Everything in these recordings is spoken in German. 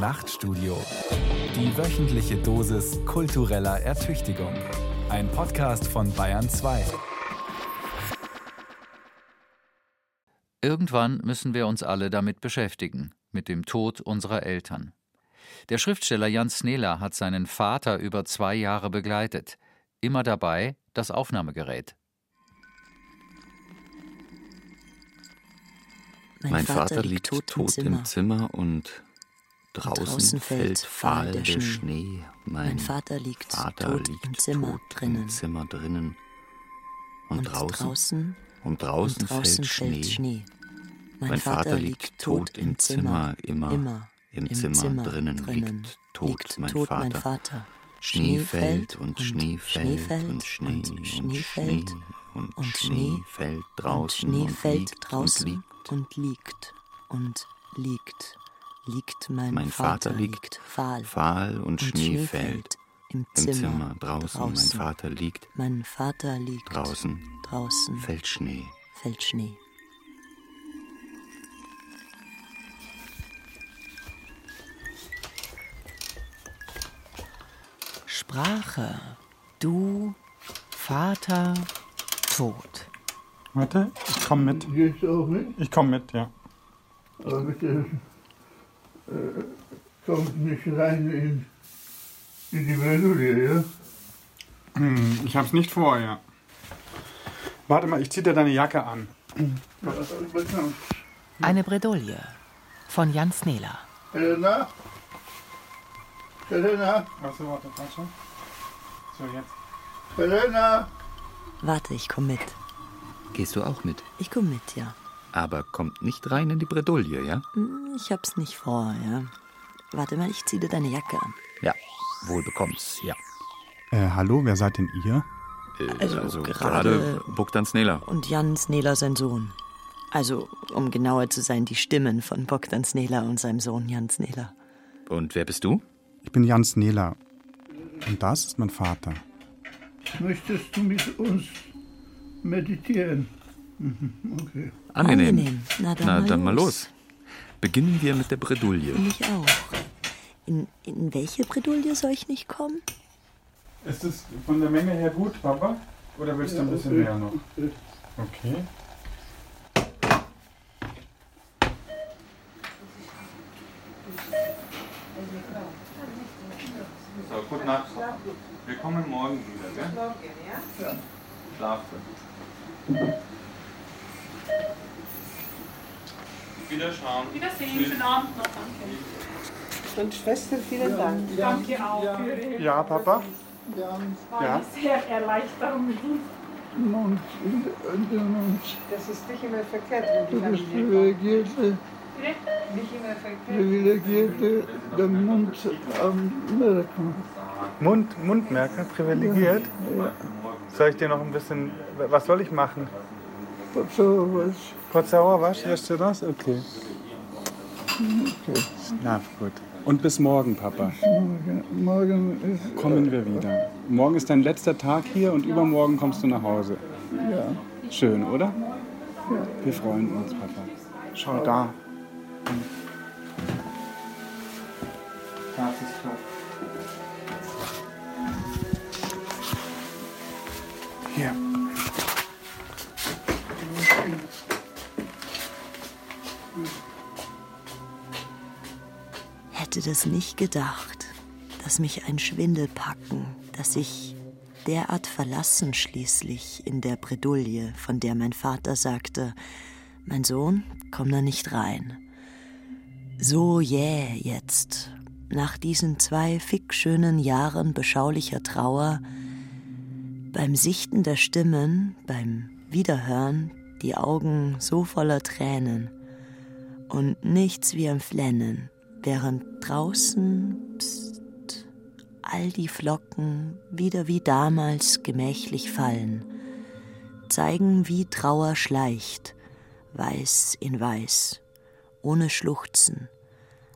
Nachtstudio. Die wöchentliche Dosis kultureller Ertüchtigung. Ein Podcast von Bayern 2. Irgendwann müssen wir uns alle damit beschäftigen, mit dem Tod unserer Eltern. Der Schriftsteller Jan Snela hat seinen Vater über zwei Jahre begleitet. Immer dabei das Aufnahmegerät. Mein, Vater, liegt tot, tot im, Zimmer. im Zimmer und draußen, draußen fällt fahl der Schnee. Schnee. Mein, mein, Vater liegt Vater tot liegt im Zimmer tot drinnen. Im Zimmer drinnen. Und, und draußen, draußen, und draußen, draußen fällt, fällt, Schnee. Mein, mein Vater, Vater liegt tot im Zimmer, immer, immer im, im Zimmer, Zimmer, drinnen, drinnen liegt tot, liegt mein, tot Vater. mein Vater. Schnee fällt und Schnee fällt und Schnee und Schnee fällt und Schnee fällt draußen und Schnee fällt draußen und liegt und liegt, liegt mein, mein Vater, Vater liegt fahl, fahl und, und Schnee, Schnee fällt im Zimmer, im Zimmer draußen. draußen. Mein Vater liegt, mein Vater liegt draußen, draußen fällt Schnee, fällt Schnee. Sprache, du, Vater, Tod. Warte, ich komme mit. Gehst du auch mit? Ich komme mit, ja. Aber bitte kommt nicht rein in, in die Bredouille, ja? Hm, ich hab's nicht vor, ja. Warte mal, ich zieh dir deine Jacke an. Eine Bredouille von Jan Snela. Helena? Helena? Achso, warte, warte. So, jetzt. Helena? Warte, ich komm mit. Gehst du auch mit? Ich komm mit, ja. Aber kommt nicht rein in die Bredouille, ja? Hm, ich hab's nicht vor, ja. Warte mal, ich zieh dir deine Jacke an. Ja, wohl bekommst, ja. Äh, hallo, wer seid denn ihr? Äh, also, also gerade Bogdan Snela. Und Jan Snela, sein Sohn. Also, um genauer zu sein, die Stimmen von Bogdan Snela und seinem Sohn Jan Snela. Und wer bist du? Ich bin Jan Snela. Und das ist mein Vater. Möchtest du mit uns meditieren? Mhm, okay. Angenehm. Angenehm. Na, dann, Na, mal, dann los. mal los. Beginnen wir mit der Bredouille. Ich auch. In, in welche Bredouille soll ich nicht kommen? Ist es von der Menge her gut, Papa? Oder willst du ein bisschen mehr noch? Okay. So, gute Nacht. Wir kommen morgen wieder, gell? Morgen, ja? Ja. Schlafen. Wiederschauen. Wiedersehen. Schönen Abend noch. Danke. Und Schwester, vielen Dank. Ja, Danke auch ja. für Ihre Ja, Papa? Ja. War ja. eine sehr Erleichterung mit Ihnen. Und, und, und, das ist nicht immer verkehrt, wenn die Du bist privilegierte, privilegierte, der Mund am Merken. Mund, Mundmerker, privilegiert? Ja. Soll ich dir noch ein bisschen, was soll ich machen? Pocałować. Pocałować? Jeszcze raz? Okay. okay. Na gut. Und bis morgen, Papa. Morgen, morgen ist, Kommen wir wieder. Morgen ist dein letzter Tag hier und übermorgen kommst du nach Hause. Ja. Schön, oder? Ja. Wir freuen uns, Papa. Schau da. Hätte das nicht gedacht, dass mich ein Schwindel packen, dass ich derart verlassen schließlich in der Bredouille, von der mein Vater sagte, mein Sohn, komm da nicht rein. So jäh jetzt, nach diesen zwei fickschönen Jahren beschaulicher Trauer, beim Sichten der Stimmen, beim Wiederhören, die Augen so voller Tränen und nichts wie am Flennen, während draußen pst, all die Flocken wieder wie damals gemächlich fallen, zeigen, wie Trauer schleicht, weiß in weiß, ohne Schluchzen,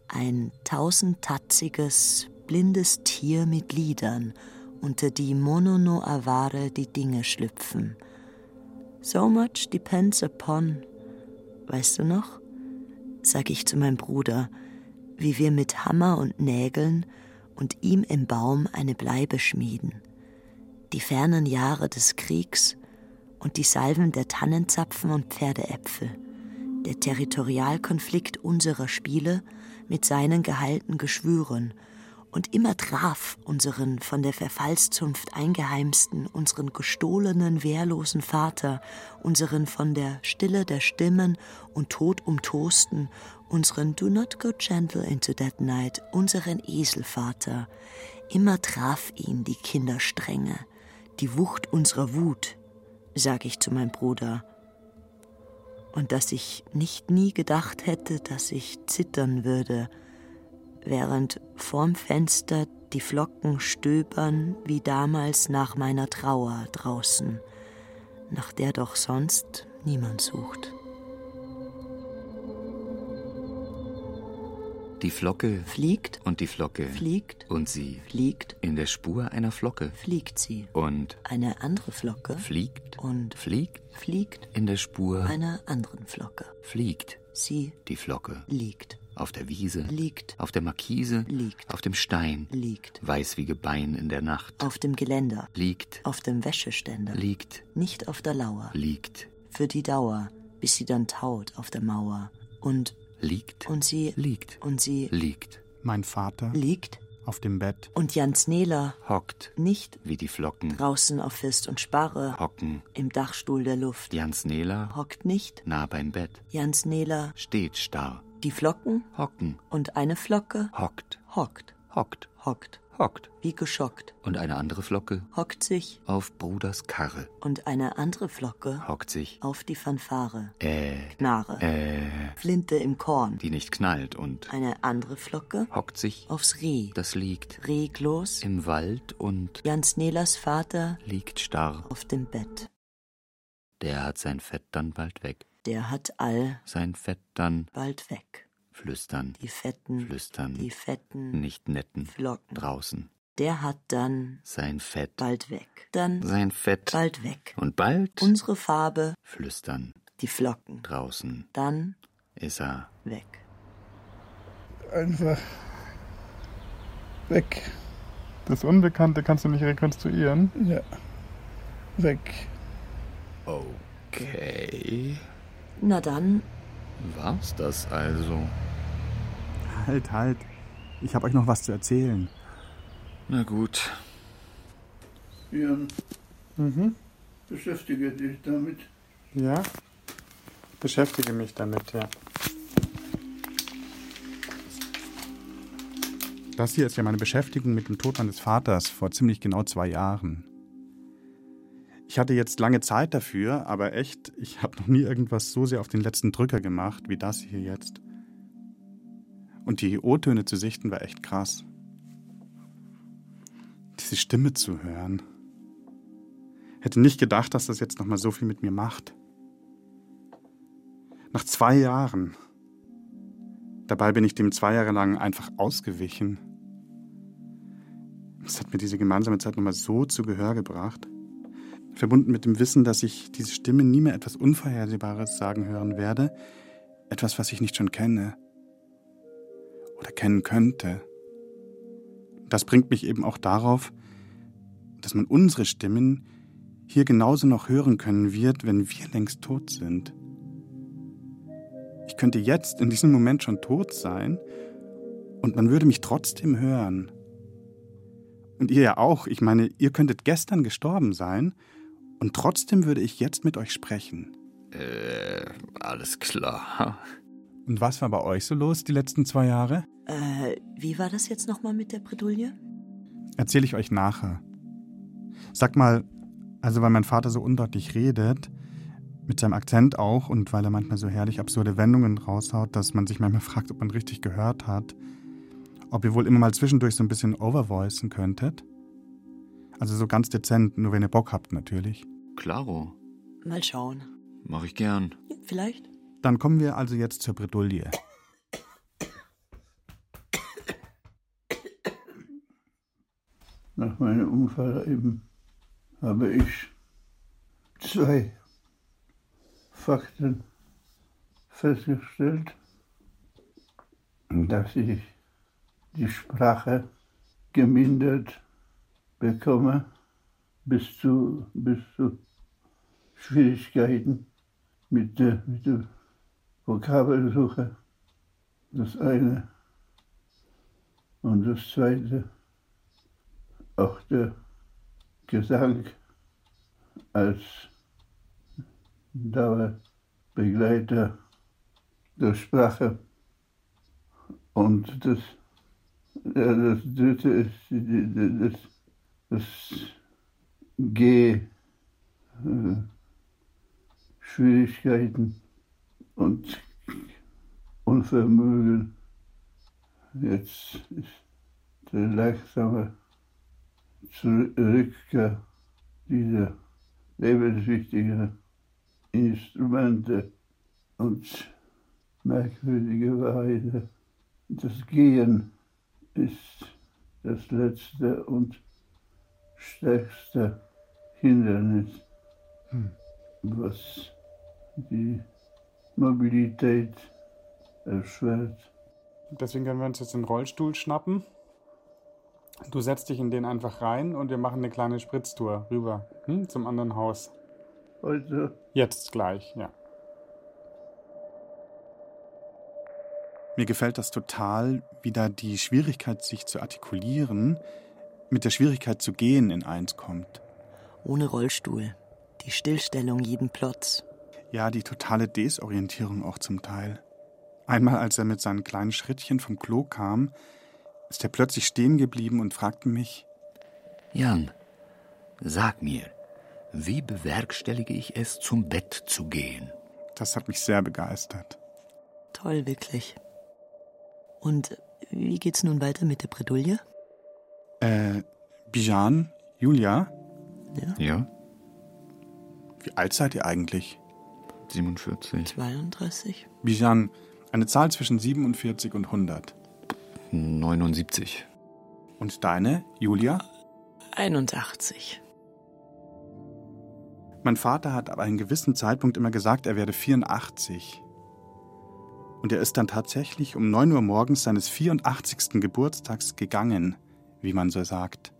ein tausendtatziges, blindes Tier mit Lidern, unter die Monono Avare die Dinge schlüpfen. So much depends upon. Weißt du noch? sag ich zu meinem Bruder, wie wir mit Hammer und Nägeln und ihm im Baum eine Bleibe schmieden. Die fernen Jahre des Kriegs und die Salven der Tannenzapfen und Pferdeäpfel, der Territorialkonflikt unserer Spiele mit seinen geheilten Geschwüren und immer traf unseren von der Verfallszunft eingeheimsten, unseren gestohlenen, wehrlosen Vater, unseren von der Stille der Stimmen und Tod umtosten, unseren Do not go gentle into that night, unseren Eselvater, immer traf ihn die Kinderstrenge, die Wucht unserer Wut, sag ich zu meinem Bruder, und dass ich nicht nie gedacht hätte, dass ich zittern würde, während vorm Fenster die Flocken stöbern wie damals nach meiner Trauer draußen, nach der doch sonst niemand sucht. Die Flocke fliegt. und die Flocke fliegt. und sie fliegt. in der Spur einer Flocke. Fliegt sie. Und eine andere Flocke. Fliegt. Und fliegt. fliegt in der Spur einer anderen Flocke. Fliegt sie die Flocke. liegt. Auf der Wiese. Liegt. Auf der Markise. Liegt. Auf dem Stein. Liegt. Weiß wie Gebein in der Nacht. Auf dem Geländer. Liegt. Auf dem Wäscheständer. Liegt. Nicht auf der Lauer. Liegt. Für die Dauer bis sie dann taut auf der Mauer. Und liegt und sie liegt und sie liegt. Mein Vater liegt auf dem Bett. und Jans Nela hockt nicht wie die Flocken. draußen auf Fist und Sparre hocken im Dachstuhl der Luft. Jans Nela hockt nicht nah beim Bett. Jans Nela steht starr. Die Flocken hocken und eine Flocke hockt. hockt. Hockt hockt. Hockt. Wie geschockt. Und eine andere Flocke? Hockt sich. Auf Bruders Karre. Und eine andere Flocke? Hockt sich. Auf die Fanfare. Äh. Knarre. Äh. Flinte im Korn. Die nicht knallt und eine andere Flocke? hockt sich. Aufs Reh. Das liegt reglos. im Wald und Jans Nelas Vater liegt starr. auf dem Bett. Der hat sein Fett dann bald weg. Der hat all sein Fett dann bald weg flüstern die fetten flüstern die fetten nicht netten Flocken. draußen. Der hat dann sein Fett. bald weg. Dann sein Fett. bald weg. Und bald unsere Farbe flüstern. die Flocken. Draußen dann ist er weg. Einfach weg. Das Unbekannte kannst du nicht rekonstruieren? Ja. Weg. okay. Na dann. War's das also Halt, halt. Ich habe euch noch was zu erzählen. na gut Jan, Mhm. beschäftige dich damit. Ja? Beschäftige mich damit, ja. Das hier ist ja meine Beschäftigung mit dem Tod meines Vaters vor ziemlich genau zwei Jahren. Ich hatte jetzt lange Zeit dafür, aber echt, ich habe noch nie irgendwas so sehr auf den letzten Drücker gemacht wie das hier jetzt. Und die O-Töne zu sichten war echt krass. Diese Stimme zu hören. Hätte nicht gedacht, dass das jetzt nochmal so viel mit mir macht. Nach zwei Jahren. Dabei bin ich dem zwei Jahre lang einfach ausgewichen. Es hat mir diese gemeinsame Zeit nochmal so zu Gehör gebracht. Verbunden mit dem Wissen, dass ich diese Stimme nie mehr etwas Unvorhersehbares sagen hören werde. Etwas, was ich nicht schon kenne. Oder kennen könnte. Das bringt mich eben auch darauf, dass man unsere Stimmen hier genauso noch hören können wird, wenn wir längst tot sind. Ich könnte jetzt in diesem Moment schon tot sein und man würde mich trotzdem hören. Und ihr ja auch. Ich meine, ihr könntet gestern gestorben sein und trotzdem würde ich jetzt mit euch sprechen. äh alles klar Und was war bei euch so los die letzten zwei Jahre? äh, wie war das jetzt nochmal mit der Bredouille Erzähle ich euch nachher. Sag mal, also weil mein Vater so undeutlich redet, mit seinem Akzent auch und weil er manchmal so herrlich absurde Wendungen raushaut, dass man sich manchmal fragt, ob man richtig gehört hat, ob ihr wohl immer mal zwischendurch so ein bisschen overvoicen könntet. Also so ganz dezent, nur wenn ihr Bock habt natürlich. klaro mal schauen mach ich gern vielleicht Dann kommen wir also jetzt zur Bredouille. Nach meinem Unfall eben habe ich zwei Fakten festgestellt. dass ich die Sprache gemindert bekomme bis zu, bis zu Schwierigkeiten mit der, mit der Vokabelsuche. Das eine. Und das zweite, auch der Gesang als Dauerbegleiter der Sprache. Und das, ja, das dritte ist das, das G. Äh, Schwierigkeiten und Unvermögen. Jetzt ist der langsame Rückkehr dieser lebenswichtigen Instrumente und merkwürdigerweise das Gehen ist das letzte und stärkste Hindernis, hm. was die Mobilität erschwert. Deswegen können wir uns jetzt den Rollstuhl schnappen. Du setzt dich in den einfach rein und wir machen eine kleine Spritztour rüber hm, zum anderen Haus. Heute? Jetzt gleich, ja. Mir gefällt das total, wie da die Schwierigkeit, sich zu artikulieren, mit der Schwierigkeit zu gehen in eins kommt. Ohne Rollstuhl. Die Stillstellung jeden Plotz. Ja, die totale Desorientierung auch zum Teil. Einmal, als er mit seinen kleinen Schrittchen vom Klo kam, ist er plötzlich stehen geblieben und fragte mich: Jan, sag mir, wie bewerkstellige ich es, zum Bett zu gehen? Das hat mich sehr begeistert. Toll, wirklich. Und wie geht's nun weiter mit der Bredouille? Äh, Bijan, Julia? Ja. Ja. Wie alt seid ihr eigentlich? 47. 32. Bijan, eine Zahl zwischen 47 und 100. 79. Und deine, Julia? 81. Mein Vater hat ab einem gewissen Zeitpunkt immer gesagt, er werde 84. Und er ist dann tatsächlich um 9 Uhr morgens seines 84. Geburtstags gegangen, wie man so sagt.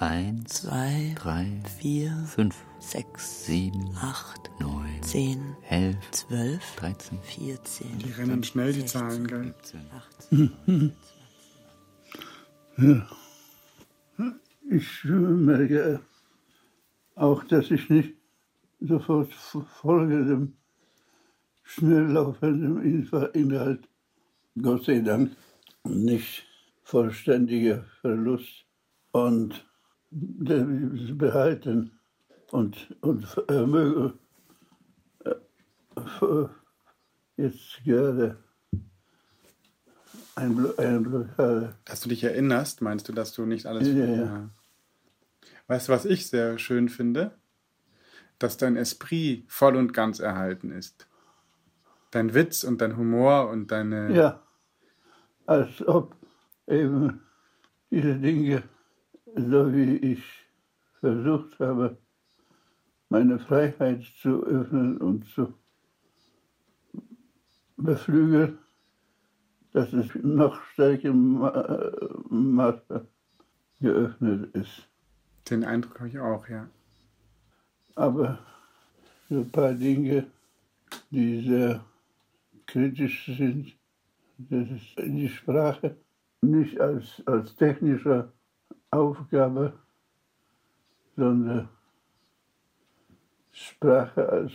Eins, zwei, drei, vier, fünf, sechs, sieben, acht, neun, zehn, elf, zwölf, dreizehn, vierzehn. Die rennen schnell, die Zahlen, gell? 18, ja. Ich merke auch, dass ich nicht sofort folge dem schnell laufenden Inhalt. Gott sei Dank nicht vollständiger Verlust und behalten und, und Vermögen äh, jetzt gerade eine, eine Blockade. Dass du dich erinnerst, meinst du, dass du nicht alles. Ja, ja. Weißt du, was ich sehr schön finde? Dass dein Esprit voll und ganz erhalten ist. Dein Witz und dein Humor und deine. Ja, als ob eben diese Dinge so wie ich versucht habe, meine Freiheit zu öffnen und zu beflügeln, dass es noch stärkerem Maße geöffnet ist. Den Eindruck habe ich auch, ja. Aber für ein paar Dinge, die sehr kritisch sind, das ist die Sprache nicht als, als technischer Aufgabe, sondern Sprache als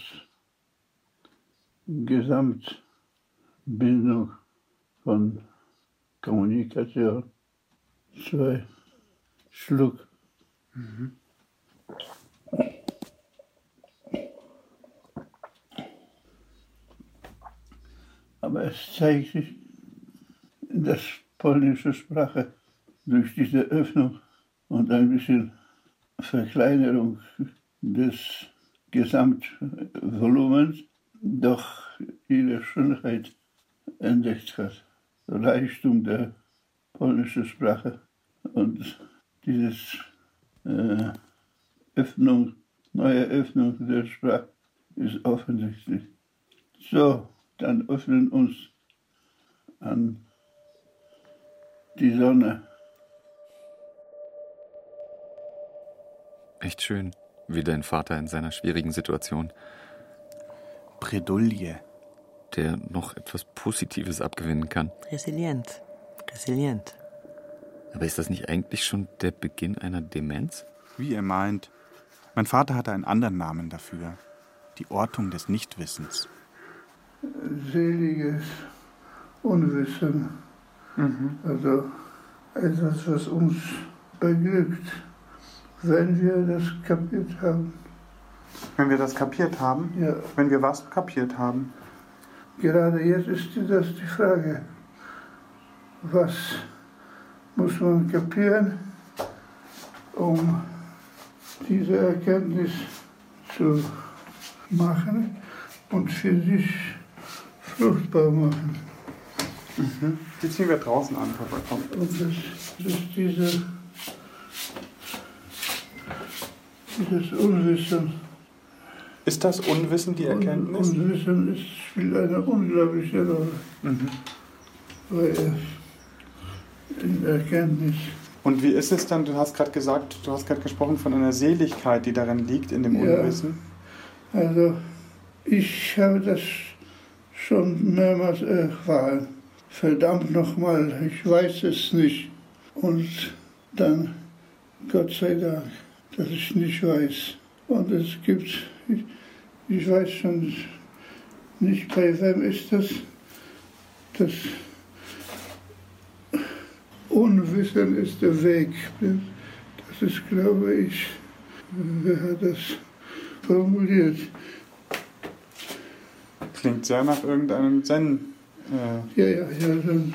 Gesamtbindung von Kommunikation. Zwei Schluck. Mhm. Aber es zeigt sich, dass polnische Sprache durch diese Öffnung und ein bisschen Verkleinerung des Gesamtvolumens doch ihre Schönheit entdeckt hat. Reichtum der polnischen Sprache und dieses äh, Öffnung, neue Öffnung der Sprache ist offensichtlich. So, dann öffnen uns an Die Sonne. Echt schön, wie dein Vater in seiner schwierigen Situation. Bredouille. Der noch etwas Positives abgewinnen kann. Resilient. Resilient. Aber ist das nicht eigentlich schon der Beginn einer Demenz? Wie ihr meint. Mein Vater hatte einen anderen Namen dafür. Die Ortung des Nichtwissens. Seliges Unwissen. Mhm. Also etwas, was uns beglückt, wenn wir das kapiert haben. Wenn wir das kapiert haben? Ja. Wenn wir was kapiert haben? Gerade jetzt ist das die Frage, was muss man kapieren, um diese Erkenntnis zu machen und für sich fruchtbar machen. Mhm. Die ziehen wir draußen an, Papa. Komm. Und das, das ist diese, dieses Unwissen. Ist das Unwissen die Erkenntnis? Unwissen ist, spielt eine unglaubliche Rolle. Mhm. Weil in Erkenntnis. Und wie ist es dann, du hast gerade gesagt, du hast gerade gesprochen von einer Seligkeit, die darin liegt, in dem Ja. Unwissen. Also ich habe das schon mehrmals erfahren. Verdammt nochmal, ich weiß es nicht. Und dann, Gott sei Dank, dass ich nicht weiß. Und es gibt, ich, ich weiß schon nicht, bei wem ist das, das Unwissen ist der Weg. Das ist, glaube ich, wer hat das formuliert? Klingt sehr nach irgendeinem Zen. Äh, Ja, ja, ja, dann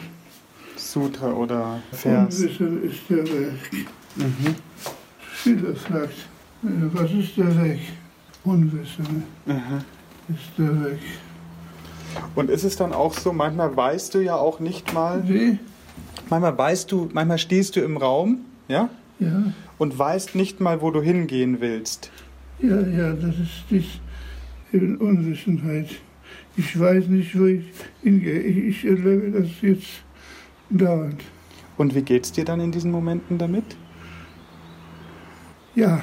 Sutra oder Vers. Unwissen ist der Weg. Mhm. Fragt, äh, was ist der Weg? Unwissen Mhm. ist der Weg. Und ist es dann auch so, manchmal weißt du ja auch nicht mal. Wie? Manchmal weißt du, manchmal stehst du im Raum, ja? Ja, Und weißt nicht mal, wo du hingehen willst. ja, ja, das ist dies eben Unwissenheit. Ich weiß nicht, wo ich hingehe. Ich, ich erlebe das jetzt dauernd. Und wie geht's dir dann in diesen Momenten damit? Ja,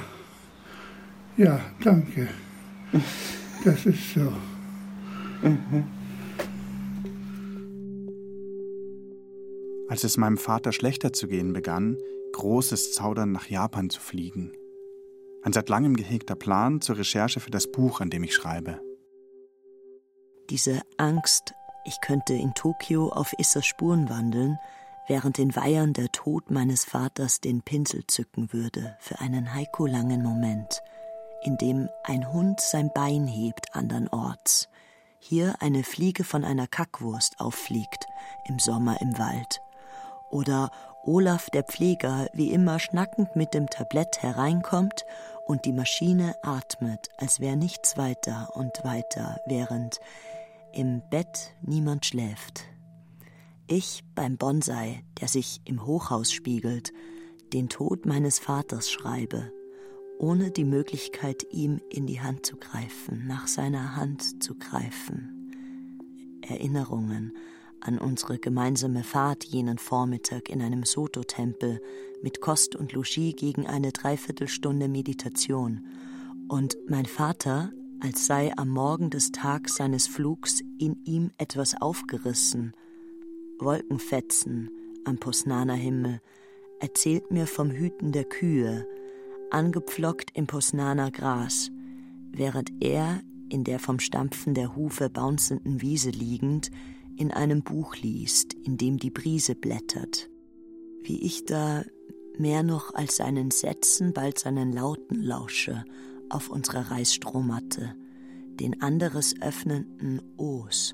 ja, danke. Das ist so. Als es meinem Vater schlechter zu gehen begann, großes Zaudern nach Japan zu fliegen. Ein seit langem gehegter Plan zur Recherche für das Buch, an dem ich schreibe. Diese Angst, ich könnte in Tokio auf Issas Spuren wandeln, während in Weihern der Tod meines Vaters den Pinsel zücken würde für einen Haiku-langen Moment, in dem ein Hund sein Bein hebt andernorts, hier eine Fliege von einer Kackwurst auffliegt, im Sommer im Wald, oder Olaf der Pfleger wie immer schnackend mit dem Tablett hereinkommt und die Maschine atmet, als wäre nichts weiter und weiter, während im Bett niemand schläft. Ich beim Bonsai, der sich im Hochhaus spiegelt, den Tod meines Vaters schreibe, ohne die Möglichkeit, ihm in die Hand zu greifen, nach seiner Hand zu greifen. Erinnerungen an unsere gemeinsame Fahrt jenen Vormittag in einem Soto-Tempel mit Kost und Logis gegen eine Dreiviertelstunde Meditation und mein Vater, als sei am Morgen des Tags seines Flugs in ihm etwas aufgerissen. Wolkenfetzen am Posnaner Himmel erzählt mir vom Hüten der Kühe, angepflockt im Posnaner Gras, während er in der vom Stampfen der Hufe bounzenden Wiese liegend in einem Buch liest, in dem die Brise blättert. Wie ich da mehr noch als seinen Sätzen, bald seinen Lauten lausche auf unserer Reisstrohmatte, den anderes öffnenden O's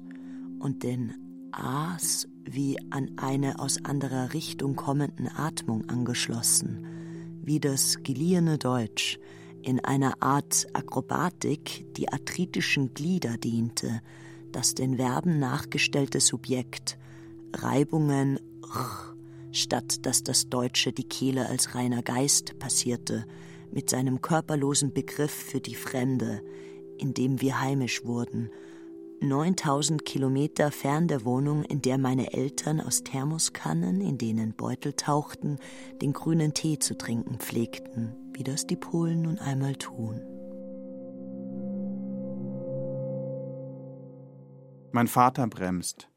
und den A's wie an eine aus anderer Richtung kommenden Atmung angeschlossen, wie das geliehene Deutsch in einer Art Akrobatik die arthritischen Glieder diente, das den Verben nachgestellte Subjekt, Reibungen r, statt dass das Deutsche die Kehle als reiner Geist passierte, mit seinem körperlosen Begriff für die Fremde, in dem wir heimisch wurden, 9000 Kilometer fern der Wohnung, in der meine Eltern aus Thermoskannen, in denen Beutel tauchten, den grünen Tee zu trinken pflegten, wie das die Polen nun einmal tun. Mein Vater bremst.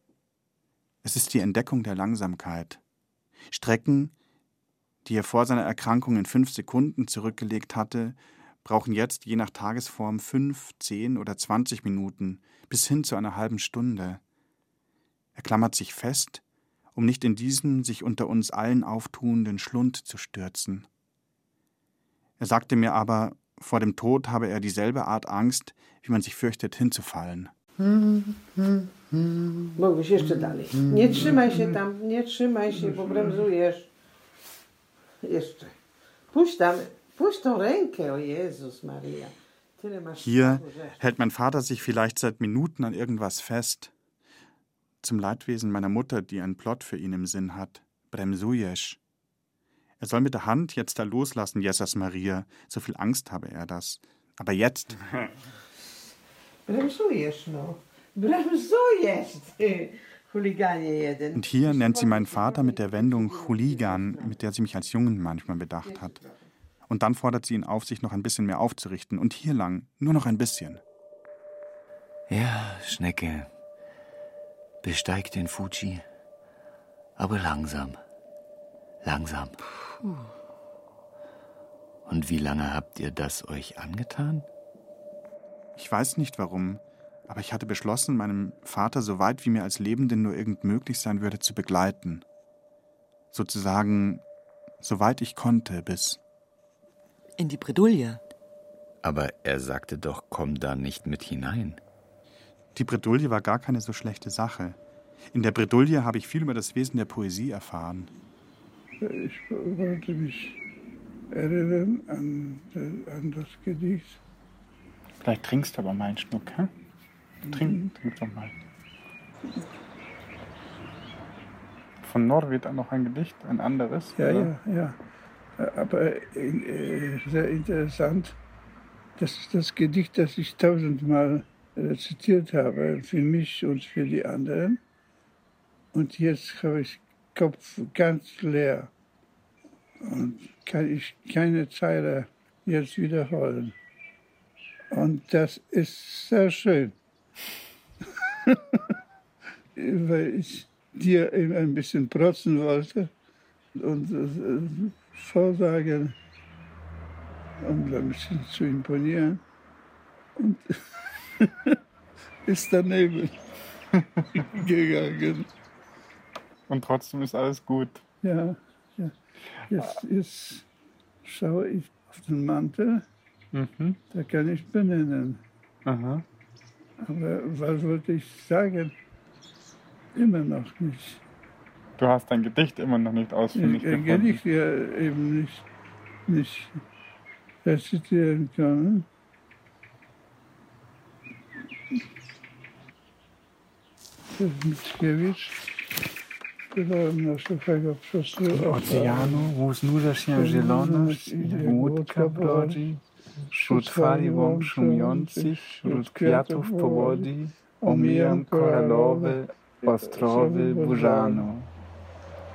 Es ist die Entdeckung der Langsamkeit. Strecken, die er vor seiner Erkrankung in fünf Sekunden zurückgelegt hatte, brauchen jetzt je nach Tagesform fünf, zehn oder zwanzig Minuten bis hin zu einer halben Stunde. Er klammert sich fest, um nicht in diesen sich unter uns allen auftuenden Schlund zu stürzen. Er sagte mir aber, vor dem Tod habe er dieselbe Art Angst, wie man sich fürchtet, hinzufallen. Mogłeś jeszcze dalej. Nie trzymaj się tam, nie trzymaj się, bo bremzujesz. Jeszcze. Puść tam, puść tą rękę, o Jezus Maria. Hier hält mein Vater sich vielleicht seit Minuten an irgendwas fest. Zum Leidwesen meiner Mutter, die einen Plot für ihn im Sinn hat. Bremsujesz. Er soll mit der Hand jetzt da loslassen, Jesus Maria. So viel Angst habe er das. Aber jetzt. Bremsujesz, no. Bremsujesz, ty. Und hier nennt sie meinen Vater mit der Wendung Chuligan, mit der sie mich als Jungen manchmal bedacht hat. Und dann fordert sie ihn auf, sich noch ein bisschen mehr aufzurichten. Und hier lang, nur noch ein bisschen. Ja, Schnecke, besteigt den Fuji, aber langsam. Langsam. Und wie lange habt ihr das euch angetan? Ich weiß nicht warum, aber ich hatte beschlossen, meinem Vater so weit wie mir als Lebenden nur irgend möglich sein würde zu begleiten. Sozusagen, soweit ich konnte, bis. In die Bredouille. Aber er sagte doch, komm da nicht mit hinein. Die Bredouille war gar keine so schlechte Sache. In der Bredouille habe ich viel über das Wesen der Poesie erfahren. Ich wollte mich erinnern an, an das Gedicht. Vielleicht trinkst du aber mal einen Schnuck, hä? Trink, mhm. trink doch mal. Von Norwid noch ein Gedicht, ein anderes? Ja, oder? ja, ja. Aber äh, sehr interessant, das ist das Gedicht, das ich tausendmal rezitiert habe, für mich und für die anderen. Und jetzt habe ich Kopf ganz leer und kann ich keine Zeile jetzt wiederholen. Und das ist sehr schön, weil ich dir eben ein bisschen protzen wollte und äh, vorsagen, um ein bisschen zu imponieren. Und ist daneben gegangen. Und trotzdem ist alles gut. Ja, ja. Jetzt, jetzt schaue ich auf den Mantel, mhm. da kann ich benennen. Aha. Aber was wollte ich sagen? Immer noch nicht. Du hast dein Gedicht immer noch nicht ausfindig ich, gefunden. Gedicht ja eben nicht, nicht. Rezitieren können. Das ist Mickiewicz. Oceanu wznuża się zieloność i łódka brodzi, wśród fali łąk szumiących, wśród kwiatów powodzi, omijam koralowe ostrowy burzanu.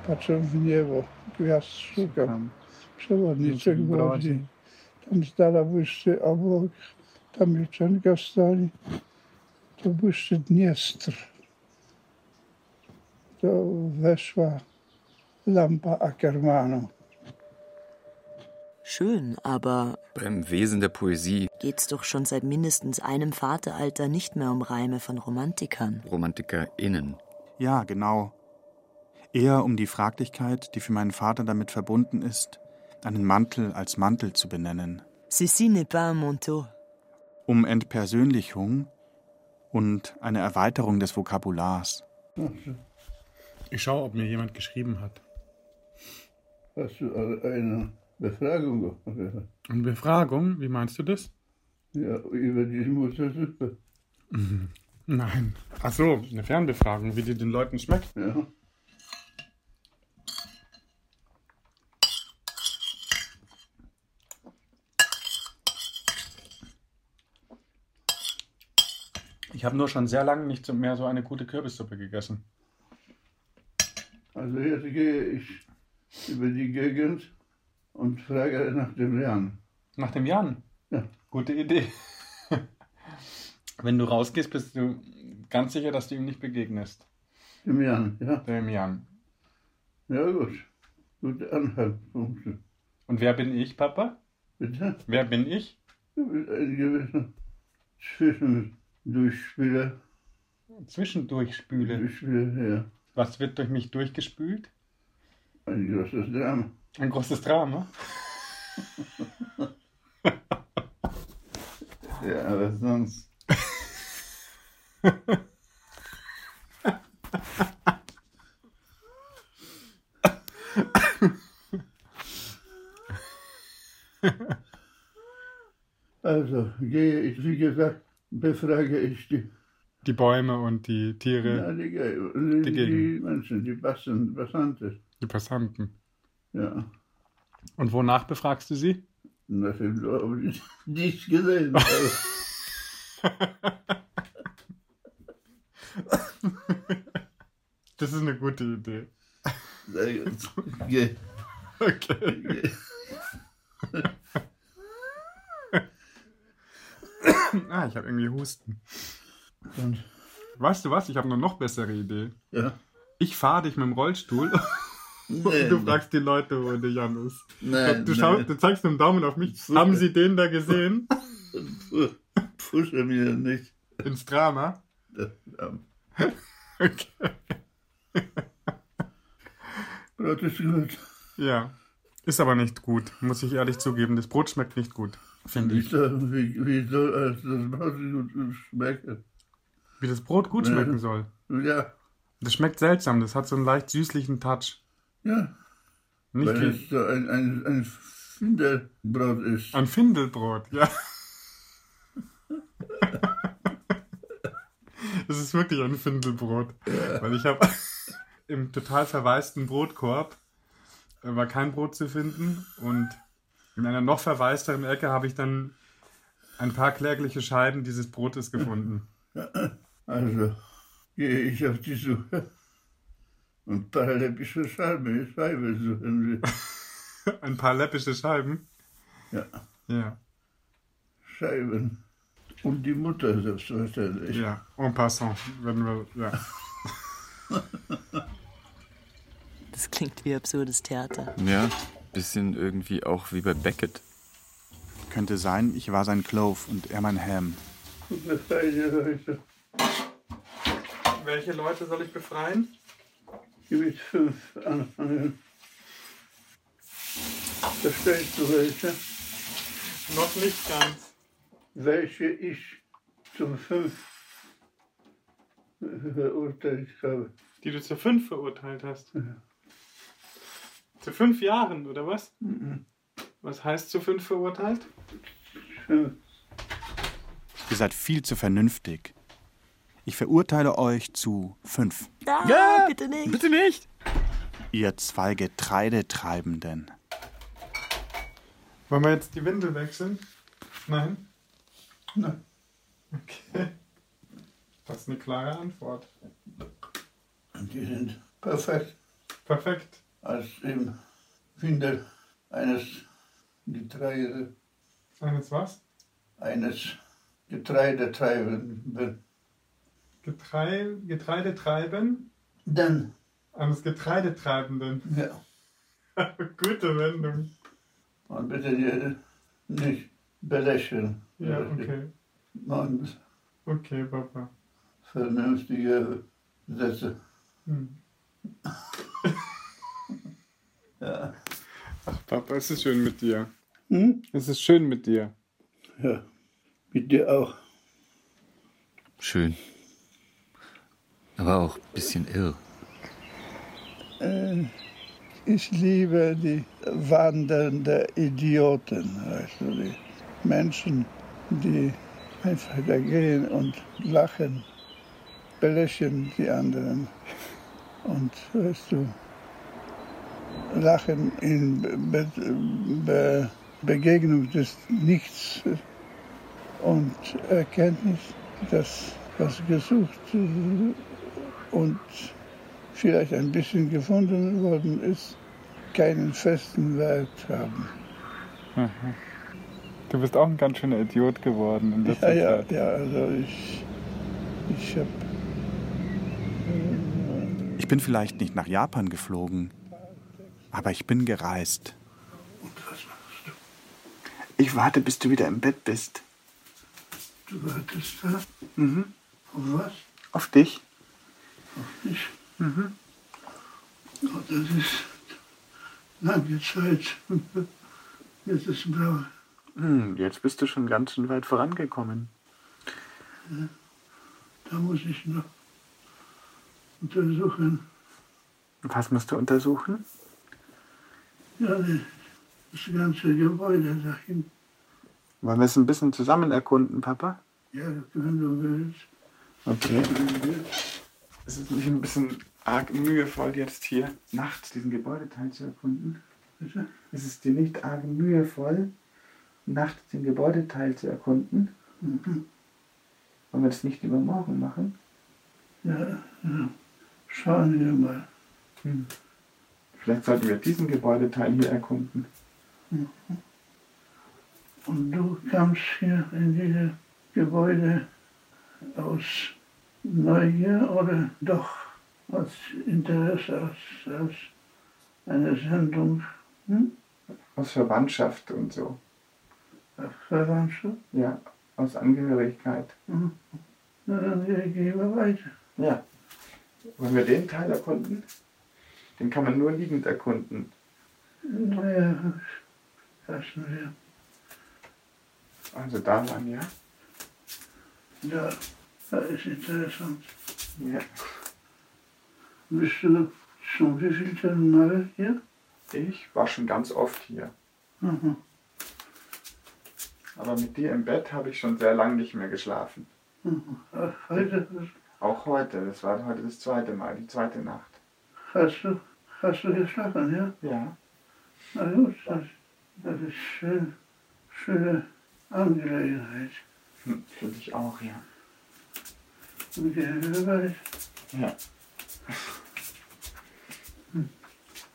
Patrzę w niebo, gwiazd szukam, przewodniczek brodzi, tam z dala błyszczy obok, tam dziewczynka stoi, to błyszczy Dniestr. To weszła Lampa Ackermanu. Schön, aber beim Wesen der Poesie geht's doch schon seit mindestens einem Vateralter nicht mehr um Reime von Romantikern. RomantikerInnen. Ja, genau. Eher um die Fraglichkeit, die für meinen Vater damit verbunden ist, einen Mantel als Mantel zu benennen. Ceci n'est pas un manteau. Um Entpersönlichung und eine Erweiterung des Vokabulars. Ich schaue, ob mir jemand geschrieben hat. Hast du eine Befragung gemacht? Eine Befragung? Wie meinst du das? Ja, über die Muttersuppe. Mhm. Nein. Ach so, eine Fernbefragung, wie die den Leuten schmeckt. Ja. Ich habe nur schon sehr lange nicht mehr so eine gute Kürbissuppe gegessen. Also jetzt gehe ich über die Gegend und frage nach dem Jan. Nach dem Jan? Ja. Gute Idee. Wenn du rausgehst, bist du ganz sicher, dass du ihm nicht begegnest. Dem Jan, ja. Dem Jan. Ja, gut. Gute Anhaltspunkte. Und wer bin ich, Papa? Bitte? Wer bin ich? Du bist ein gewisser Zwischendurchspüler. Zwischendurchspüle? Durchspüler, ja. Was wird durch mich durchgespült? Ein großes Drama. Ein großes Drama? ja, aber sonst. Also gehe ich, wie gesagt, befrage ich die. Die Bäume und die Tiere. Ja, die, die, die, die Menschen, die Passanten. Die Passanten. Ja. Und wonach befragst du sie? Nach dem Dorf, die ich gesehen habe. das ist eine gute Idee. Geh. Okay. Ah, ich habe irgendwie Husten. Und? Weißt du was? Ich habe eine noch bessere Idee. Ja. Ich fahre dich mit dem Rollstuhl Nee, und du fragst die Leute, wo der Jan ist. Nein, du, nein. du zeigst mit dem Daumen auf mich. Haben Sie den da gesehen? Pushe mir nicht. Ins Drama? Ja. Okay. Brot ist gut. Ja. Ist aber nicht gut, muss ich ehrlich zugeben. Das Brot schmeckt nicht gut, finde ich. Wie, wie, wie soll das Brot gut schmecken? Wie das Brot gut Ja. schmecken soll. Ja, Das schmeckt seltsam, das hat so einen leicht süßlichen Touch. ja. Nicht Weil es so ein, ein, ein Findelbrot ist. ein Findelbrot, ja. Es ist wirklich ein Findelbrot. Weil ich habe im total verwaisten Brotkorb war kein Brot zu finden und in einer noch verwaisteren Ecke habe ich dann ein paar klägliche Scheiben dieses Brotes gefunden. Also gehe ich auf die Suche und paar läppische Scheibe, Scheibe suchen wir. Ein paar läppische Scheiben. Ja, Ja, Scheiben. Und die Mutter selbstverständlich. ja. En passant, wenn wir, ja. Das klingt wie absurdes Theater. Ja, bisschen irgendwie auch wie bei Beckett. Könnte sein, ich war sein Clove und er mein Ham. Welche Leute soll ich befreien? Mit fünf anfangen. Verstehst du welche? Noch nicht ganz. Welche ich zum fünf verurteilt habe. Die du zu fünf verurteilt hast. Zu fünf Jahren, oder was? Was heißt zu fünf verurteilt? Fünf. Ihr seid viel zu vernünftig. Ich verurteile euch zu fünf. Ah, bitte nicht. Bitte nicht! Ihr zwei Getreidetreibenden. Wollen wir jetzt die Windel wechseln? Nein? Nein. Okay. Das ist eine klare Antwort. Und die sind perfekt Perfekt. Als im Windel eines Getreide, Eines was? eines Getreidetreibenden. Getrei Getreide treiben? Dann, Eines Getreidetreibenden. ja, Gute Wendung. und bitte nicht belächeln. Ja, okay. Man Okay, Papa. vernünftige Sätze. Hm. Ja. Ach, Papa, es ist schön mit dir. Hm? Es ist schön mit dir. Ja, mit dir auch. Schön. Aber auch ein bisschen irr. Äh, Ich liebe die wandernden Idioten, weißt du, die Menschen, die einfach da gehen und lachen, belächeln die anderen. Und weißt du, lachen in Be Be Begegnung des Nichts und Erkenntnis, dass was gesucht und vielleicht ein bisschen gefunden worden ist, keinen festen Wert haben. Aha. Du bist auch ein ganz schöner Idiot geworden in letzter ja, Zeit. Ja, ja, also ich, ich habe... Ich bin vielleicht nicht nach Japan geflogen, aber ich bin gereist. Und was machst du? Ich warte, bis du wieder im Bett bist. Du wartest da? Mhm. Auf was? Auf dich. Auf mich? Mhm. Oh, das ist lange Zeit. Jetzt ist blau. Hm, jetzt bist du schon ganz schön weit vorangekommen. Ja, da muss ich noch untersuchen. Was musst du untersuchen? Ja, das ganze Gebäude dahin. Wollen wir es ein bisschen zusammen erkunden, Papa? Ja, wenn du willst. Okay. Es ist nicht ein bisschen arg mühevoll, jetzt hier nachts diesen Gebäudeteil zu erkunden? Bitte? Ist es dir nicht arg mühevoll, nachts den Gebäudeteil zu erkunden? Mhm. Wollen wir das nicht lieber morgen machen? Ja, ja. schauen wir mal. Hm. Vielleicht sollten wir diesen Gebäudeteil hier erkunden. Mhm. Und du kamst hier in dieses Gebäude aus Neugier oder doch aus Interesse, aus, aus einer Sendung? Hm? Aus Verwandtschaft und so. Verwandtschaft? Ja, aus Angehörigkeit. Mhm. Na, dann gehen wir weiter. Ja. Wollen wir den Teil erkunden? Den kann man nur liegend erkunden. Naja, lassen wir. Also da lang, ja? Ja, das ist interessant. Ja. Bist du schon wie viele Mal hier? Ich war schon ganz oft hier. Mhm. Aber mit dir im Bett habe ich schon sehr lange nicht mehr geschlafen. Mhm. Heute? Auch heute. Das war heute das zweite Mal, die zweite Nacht. Hast du, hast du geschlafen, ja? Ja. Na gut, das, das ist schön, schöne Angelegenheit. Hm, Finde ich auch, ja. Und wir weiter. Ja.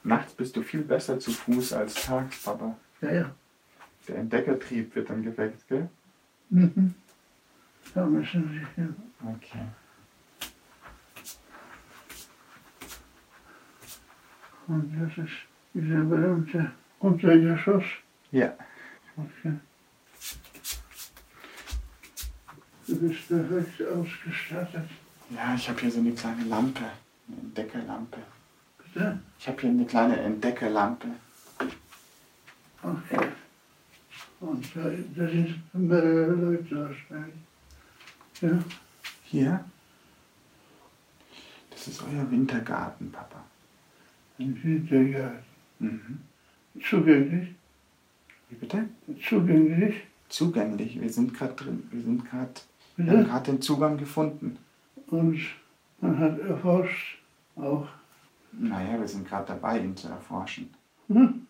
Nachts bist du viel besser zu Fuß als tags, Papa. Ja, ja. Der Entdeckertrieb wird dann geweckt, gell? Mhm. Da müssen wir hin. Okay. Und das ist dieser berühmte Untergeschoss. Ja. Okay. Du bist perfekt ausgestattet. Ja, ich habe hier so eine kleine Lampe, eine Entdeckerlampe. Bitte? Ich habe hier eine kleine Entdeckerlampe. Okay. Und da, da sind mehrere Leute wahrscheinlich. Ja? Hier? Das ist euer Wintergarten, Papa. Ein Wintergarten. Mhm. Zugänglich? Wie bitte? Zugänglich? Zugänglich. Wir sind gerade drin. Wir sind gerade. Wir haben gerade den Zugang gefunden. Und man hat erforscht auch. Naja, wir sind gerade dabei, ihn zu erforschen. Hm?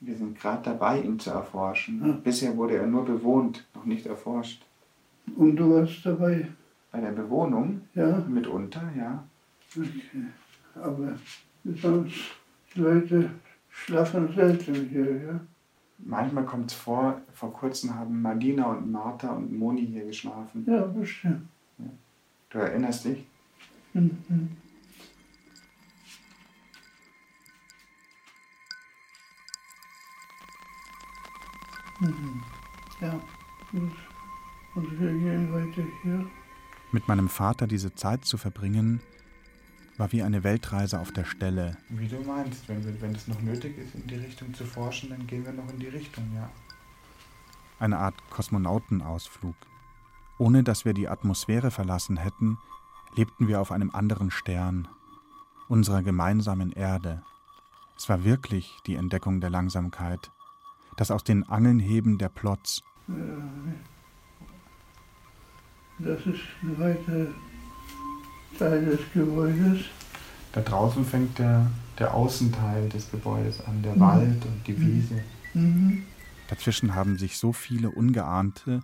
Wir sind gerade dabei, ihn zu erforschen. Ja. Bisher wurde er nur bewohnt, noch nicht erforscht. Und du warst dabei? Bei der Bewohnung Ja? mitunter, ja. Okay. Aber sonst, die Leute schlafen selten hier, ja? Manchmal kommt es vor, vor kurzem haben Magina und Martha und Moni hier geschlafen. Ja, bestimmt. Du erinnerst dich? Mhm. Mhm. Ja, gut. Und wir gehen weiter hier. Mit meinem Vater diese Zeit zu verbringen, war wie eine Weltreise auf der Stelle. Wie du meinst, wenn, wir, wenn es noch nötig ist, in die Richtung zu forschen, dann gehen wir noch in die Richtung, ja. Eine Art Kosmonautenausflug. Ohne dass wir die Atmosphäre verlassen hätten, lebten wir auf einem anderen Stern, unserer gemeinsamen Erde. Es war wirklich die Entdeckung der Langsamkeit, das aus den Angeln heben der Plots, Ja, Das ist ein weiter Teil des Gebäudes. Da draußen fängt der, der Außenteil des Gebäudes an, der Mhm. Wald und die Wiese. Mhm. Dazwischen haben sich so viele ungeahnte,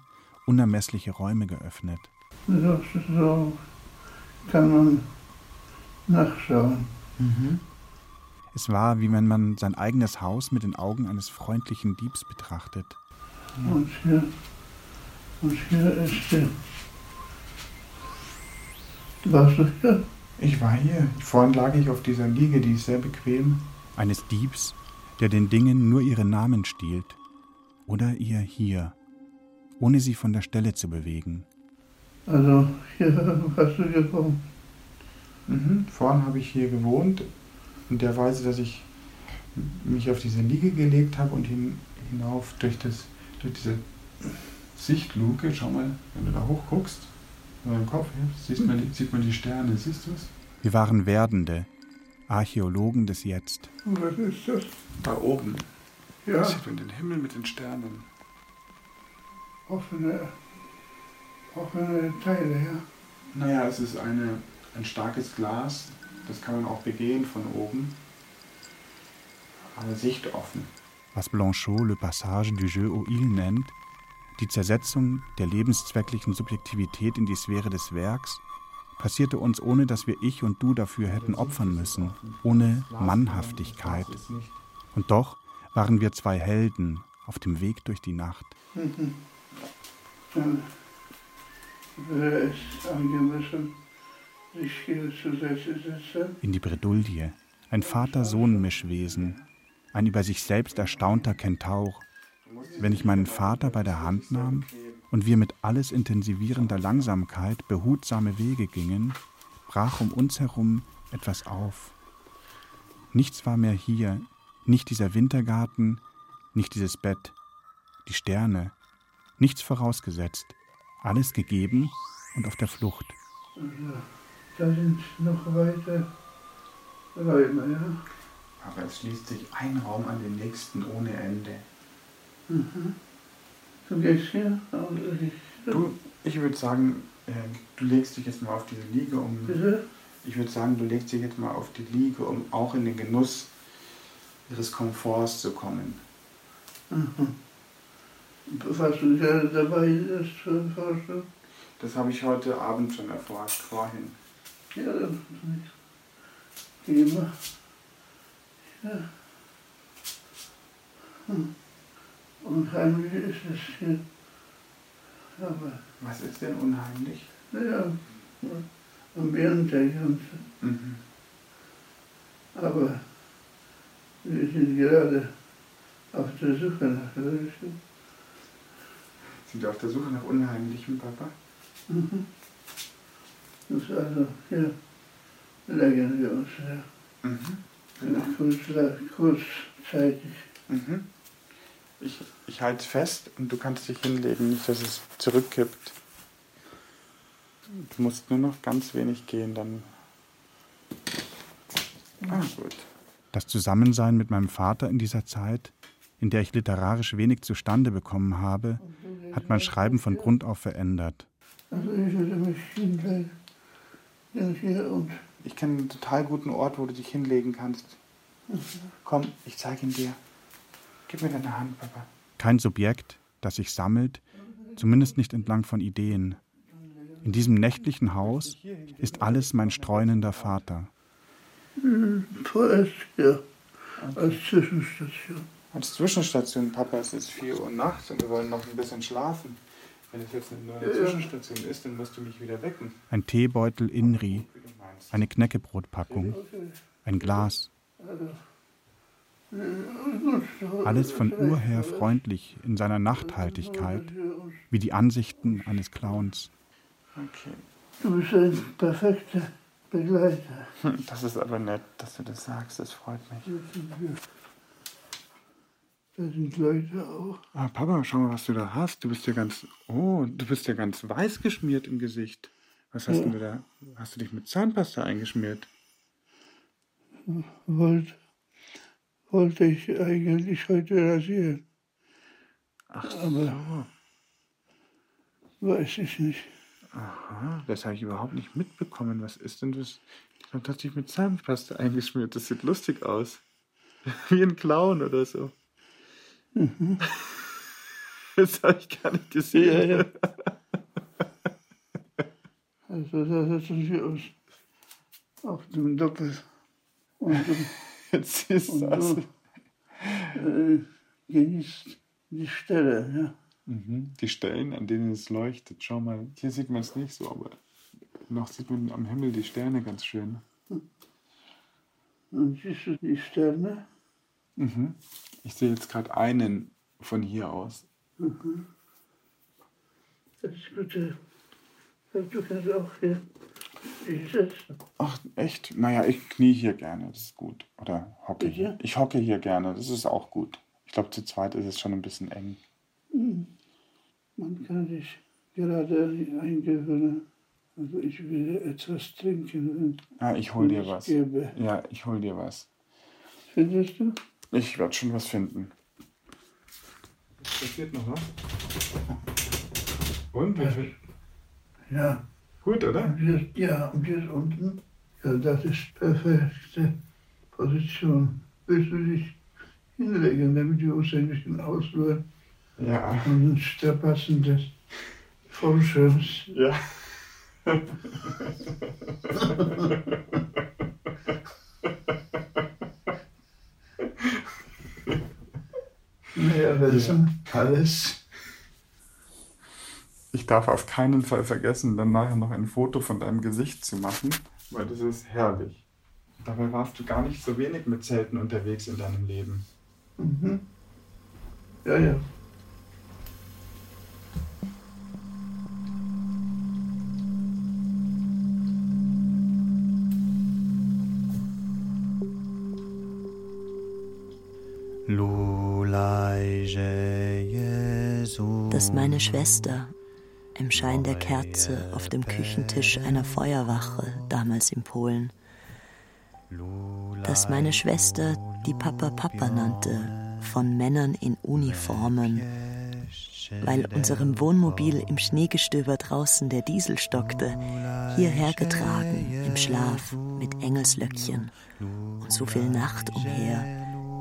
unermessliche Räume geöffnet. So, so kann man nachschauen. Mhm. Es war, wie wenn man sein eigenes Haus mit den Augen eines freundlichen Diebs betrachtet. Und hier, und hier ist der. Warst du hier? Ich war hier. Vorhin lag ich auf dieser Liege, die ist sehr bequem. Eines Diebs, der den Dingen nur ihre Namen stiehlt. Oder ihr hier, ohne sie von der Stelle zu bewegen. Also hier hast du gewohnt. Mhm. Vorhin habe ich hier gewohnt, in der Weise, dass ich mich auf diese Liege gelegt habe und hin, hinauf durch, das, durch diese Sichtluke, schau mal, wenn du da hochguckst, in deinem Kopf, siehst man, sieht man die Sterne, siehst du es? Wir waren Werdende, Archäologen des Jetzt. Was ist das? Da oben. Ja. Da sieht man den Himmel mit den Sternen. Offene, offene Teile, ja. Naja, es ist eine, ein starkes Glas, das kann man auch begehen von oben. Aber sichtoffen. Was Blanchot le Passage du Jeu au Il nennt, die Zersetzung der lebenszwecklichen Subjektivität in die Sphäre des Werks, passierte uns, ohne dass wir ich und du dafür hätten opfern müssen, ohne Mannhaftigkeit. Und doch waren wir zwei Helden auf dem Weg durch die Nacht. Dann wäre es angemessen, sich hier zu setzen. In die Bredouille, ein Vater-Sohn-Mischwesen, ein über sich selbst erstaunter Kentaur. Wenn ich meinen Vater bei der Hand nahm und wir mit alles intensivierender Langsamkeit behutsame Wege gingen, brach um uns herum etwas auf. Nichts war mehr hier, nicht dieser Wintergarten, nicht dieses Bett, die Sterne, nichts vorausgesetzt, alles gegeben und auf der Flucht. Da sind noch weitere Räume, ja. Aber es schließt sich ein Raum an den nächsten ohne Ende. Mhm. Du gehst hier? Du, ich würde sagen, äh, du legst dich jetzt mal auf diese Liege, um. Bitte? Ich würde sagen, du legst dich jetzt mal auf die Liege, um auch in den Genuss ihres Komforts zu kommen. Mhm. Was du gerade dabei ist, zu erforschen? Das habe ich heute Abend schon erforscht, vorhin. Ja, dann geh mal. Ja. Hm. Unheimlich ist es hier. Aber Was ist denn unheimlich? ja, Ambiente und Mhm. aber wir sind gerade auf der Suche nach welchen. Sind wir auf der Suche nach Unheimlichem, Papa? Mhm. Das ist also, ja, legen wir uns ja. Mhm. Kurz, kurzzeitig. Mhm. Ich, ich halte es fest und du kannst dich hinlegen, nicht, dass es zurückkippt. Du musst nur noch ganz wenig gehen, dann. Ah, gut. Das Zusammensein mit meinem Vater in dieser Zeit, in der ich literarisch wenig zustande bekommen habe, hat mein Schreiben von Grund auf verändert. Also ich würde mich hinlegen. Ja, hier und. Ich kenne einen total guten Ort, wo du dich hinlegen kannst. Komm, ich zeige ihn dir. Gib mir deine Hand, Papa. Kein Subjekt, das sich sammelt, zumindest nicht entlang von Ideen. In diesem nächtlichen Haus ist alles mein streunender Vater. Hm, Vorerst als Zwischenstation. Als Zwischenstation, Papa, es ist 4 Uhr nachts und wir wollen noch ein bisschen schlafen. Wenn es jetzt nur eine Zwischenstation ist, dann musst du mich wieder wecken. Ein Teebeutel Inri, eine Knäckebrotpackung, ein Glas. Alles von urher freundlich in seiner Nachthaltigkeit, wie die Ansichten eines Clowns. Okay. Du bist ein perfekter Begleiter. Das ist aber nett, dass du das sagst, das freut mich. Da sind Leute auch. Ah, Papa, schau mal, was du da hast. Du bist ja ganz, oh, du bist ja ganz weiß geschmiert im Gesicht. Was hast Ja. du da? Hast du dich mit Zahnpasta eingeschmiert? Wollte, wollte ich eigentlich heute rasieren. Ach Aber weiß ich nicht. Aha, das habe ich überhaupt nicht mitbekommen. Was ist denn das? Jemand hat sich mit Zahnpasta eingeschmiert. Das sieht lustig aus. Wie ein Clown oder so. Das habe ich gar nicht gesehen. Ja, ja. Also das ist hier aus auf dem Doppel. Und Jetzt ist und das. du äh, genießt die Stelle, ja. Mhm. Die Stellen, an denen es leuchtet. Schau mal, hier sieht man es nicht so, aber noch sieht man am Himmel die Sterne ganz schön. Und siehst du die Sterne? Mhm. Ich sehe jetzt gerade einen von hier aus. Mhm. Das ist gut. äh, Du kannst auch hier Ach, echt? Naja, ich knie hier gerne, das ist gut. Oder hocke hier. Bitte? Ich hocke hier gerne, das ist auch gut. Ich glaube, zu zweit ist es schon ein bisschen eng. Hm. Man kann sich gerade eingewöhnen. Also ich will etwas trinken. Ah, ich hol dir was. Gebe. Ja, ich hol dir was. Findest du? Ich werde schon was finden. Passiert noch was? Und? Ja. Gut, oder? Und jetzt, ja, und jetzt unten. Ja, das ist perfekte Position. Willst du dich hinlegen, damit die uns ein bisschen ausruhen? Ja. Und ein Strapazen des Forschens. Ja. Naja, wissen, alles. Ich darf auf keinen Fall vergessen, dann nachher noch ein Foto von deinem Gesicht zu machen, weil das ist herrlich. Dabei warst du gar nicht so wenig mit Zelten unterwegs in deinem Leben. Mhm. Ja, ja. dass meine Schwester im Schein der Kerze auf dem Küchentisch einer Feuerwache damals in Polen, dass meine Schwester, die Papa Papa nannte, von Männern in Uniformen, weil unserem Wohnmobil im Schneegestöber draußen der Diesel stockte, hierher getragen im Schlaf mit Engelslöckchen und so viel Nacht umher,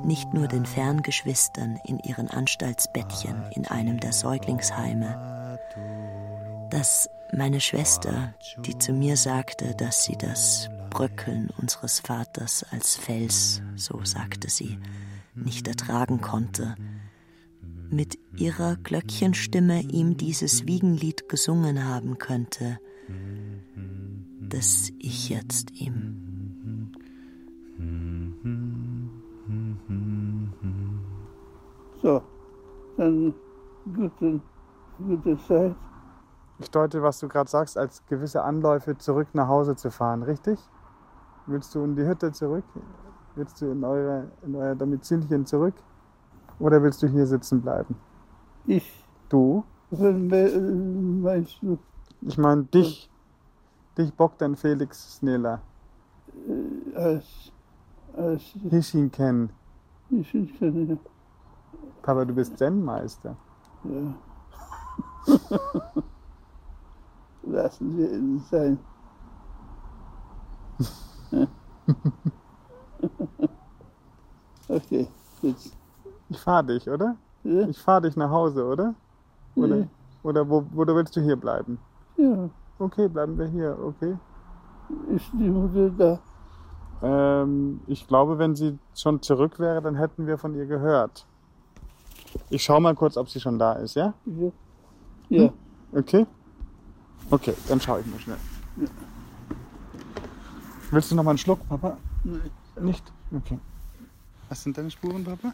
nicht nur den Ferngeschwistern in ihren Anstaltsbettchen in einem der Säuglingsheime, dass meine Schwester, die zu mir sagte, dass sie das Bröckeln unseres Vaters als Fels, so sagte sie, nicht ertragen konnte, mit ihrer Glöckchenstimme ihm dieses Wiegenlied gesungen haben könnte, das ich jetzt ihm. So, dann gute, gute Zeit. Ich deute, was du gerade sagst, als gewisse Anläufe zurück nach Hause zu fahren, richtig? Willst du in die Hütte zurück? Willst du in, eure, in euer Domizilchen zurück? Oder willst du hier sitzen bleiben? Ich. Du? Meinst du? Ich meine dich. Dich Bogdan Felix Snela. Äh, als. als. Hishin Ken. Hishin Ken, ja. Papa, du bist Zen-Meister. Ja. Lassen wir ihn sein. okay, jetzt. Ich fahr dich, oder? Ja. Ich fahr dich nach Hause, oder? Oder, Ja. oder wo, oder willst du hier bleiben? Ja. Okay, bleiben wir hier, okay? Ist die Mutter da? Ähm, ich glaube, wenn sie schon zurück wäre, dann hätten wir von ihr gehört. Ich schau mal kurz, ob sie schon da ist, ja? Ja. Ja. Hm? Okay? Okay, dann schaue ich mal schnell. Ja. Willst du noch mal einen Schluck, Papa? Nein. Nicht? Okay. Was sind deine Spuren, Papa?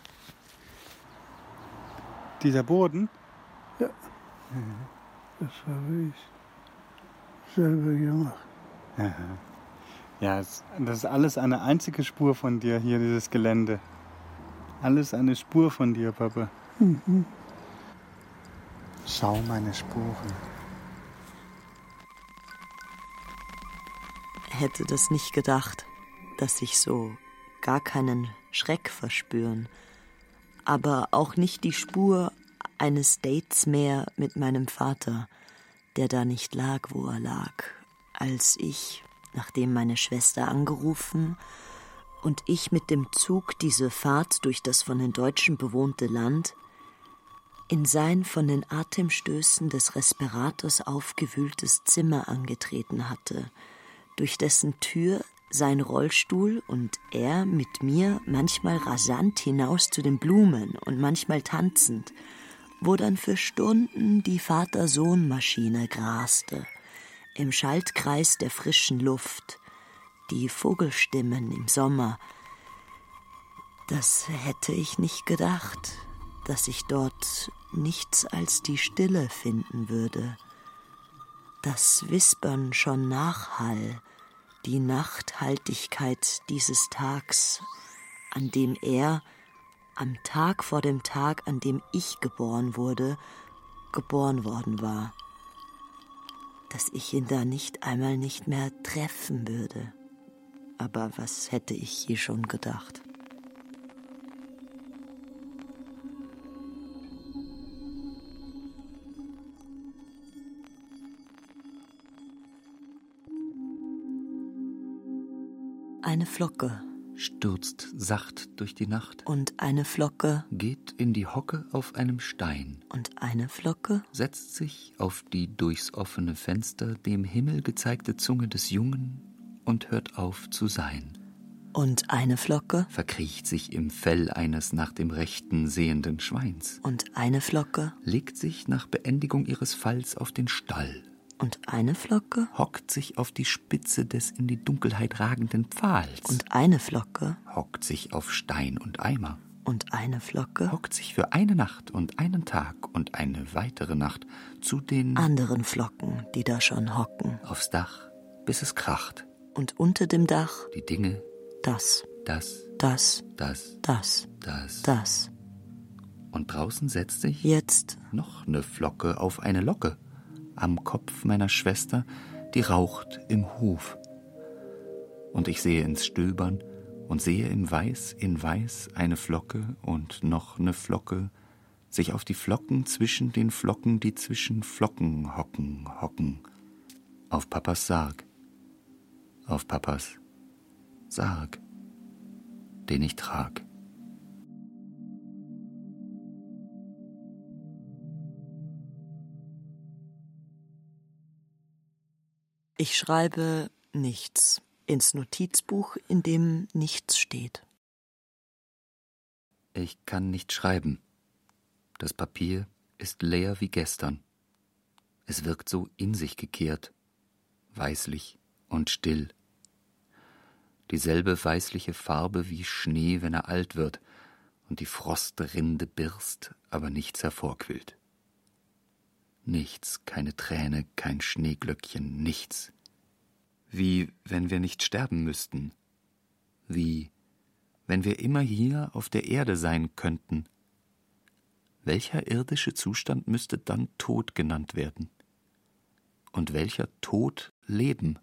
Dieser Boden? Ja. Das habe ich selber gemacht. Ja, das ist alles eine einzige Spur von dir hier, dieses Gelände. Alles eine Spur von dir, Papa. Mhm. Schau meine Spuren. Hätte das nicht gedacht, dass ich so gar keinen Schreck verspüren, aber auch nicht die Spur eines Dates mehr mit meinem Vater, der da nicht lag, wo er lag, als ich, nachdem meine Schwester angerufen und ich mit dem Zug diese Fahrt durch das von den Deutschen bewohnte Land in sein von den Atemstößen des Respirators aufgewühltes Zimmer angetreten hatte, durch dessen Tür sein Rollstuhl und er mit mir manchmal rasant hinaus zu den Blumen und manchmal tanzend, wo dann für Stunden die Vater-Sohn-Maschine graste, im Schaltkreis der frischen Luft, die Vogelstimmen im Sommer. Das hätte ich nicht gedacht, dass ich dort nichts als die Stille finden würde. Das Wispern schon Nachhall, die Nachthaltigkeit dieses Tags, an dem er, am Tag vor dem Tag, an dem ich geboren wurde, geboren worden war, dass ich ihn da nicht einmal nicht mehr treffen würde. Aber was hätte ich je schon gedacht? Eine Flocke stürzt sacht durch die Nacht. Und eine Flocke geht in die Hocke auf einem Stein. Und eine Flocke setzt sich auf die durchs offene Fenster dem Himmel gezeigte Zunge des Jungen und hört auf zu sein. Und eine Flocke verkriecht sich im Fell eines nach dem Rechten sehenden Schweins. Und eine Flocke legt sich nach Beendigung ihres Falls auf den Stall. Und eine Flocke hockt sich auf die Spitze des in die Dunkelheit ragenden Pfahls. Und eine Flocke hockt sich auf Stein und Eimer. Und eine Flocke hockt sich für eine Nacht und einen Tag und eine weitere Nacht zu den anderen Flocken, die da schon hocken. Aufs Dach, bis es kracht. Und unter dem Dach die Dinge. Das. Das. Das. Das. Das. Das. Das. Und draußen setzt sich jetzt noch ne Flocke auf eine Locke am Kopf meiner Schwester, die raucht im Hof. Und ich sehe ins Stöbern und sehe im Weiß in Weiß eine Flocke und noch ne Flocke, sich auf die Flocken zwischen den Flocken, die zwischen Flocken hocken, hocken, auf Papas Sarg, auf Papas Sarg, den ich trag. Ich schreibe nichts ins Notizbuch, in dem nichts steht. Ich kann nicht schreiben. Das Papier ist leer wie gestern. Es wirkt so in sich gekehrt, weißlich und still. Dieselbe weißliche Farbe wie Schnee, wenn er alt wird und die Frostrinde birst, aber nichts hervorquillt. Nichts, keine Träne, kein Schneeglöckchen, nichts. Wie wenn wir nicht sterben müssten. Wie wenn wir immer hier auf der Erde sein könnten. Welcher irdische Zustand müsste dann Tod genannt werden? Und welcher Tod Leben,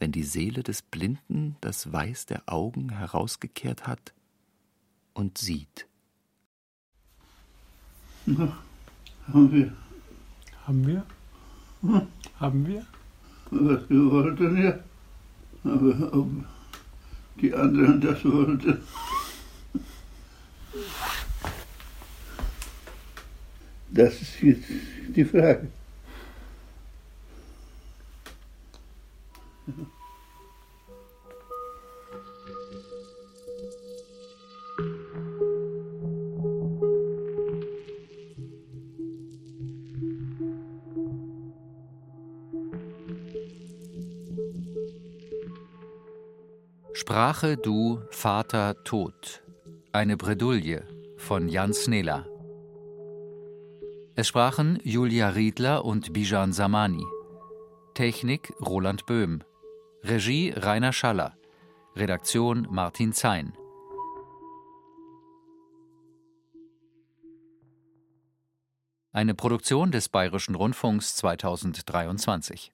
wenn die Seele des Blinden das Weiß der Augen herausgekehrt hat und sieht? Na, haben wir haben wir? Hm? Haben wir? Was wir wollten ja. Aber ob die anderen das wollten. Das ist jetzt die Frage. Ja. Sprache du, Vater, Tod. Eine Bredouille von Jan Snela. Es sprachen Julia Riedler und Bijan Samani. Technik Roland Böhm. Regie Rainer Schaller. Redaktion Martin Zein. Eine Produktion des Bayerischen Rundfunks 2023.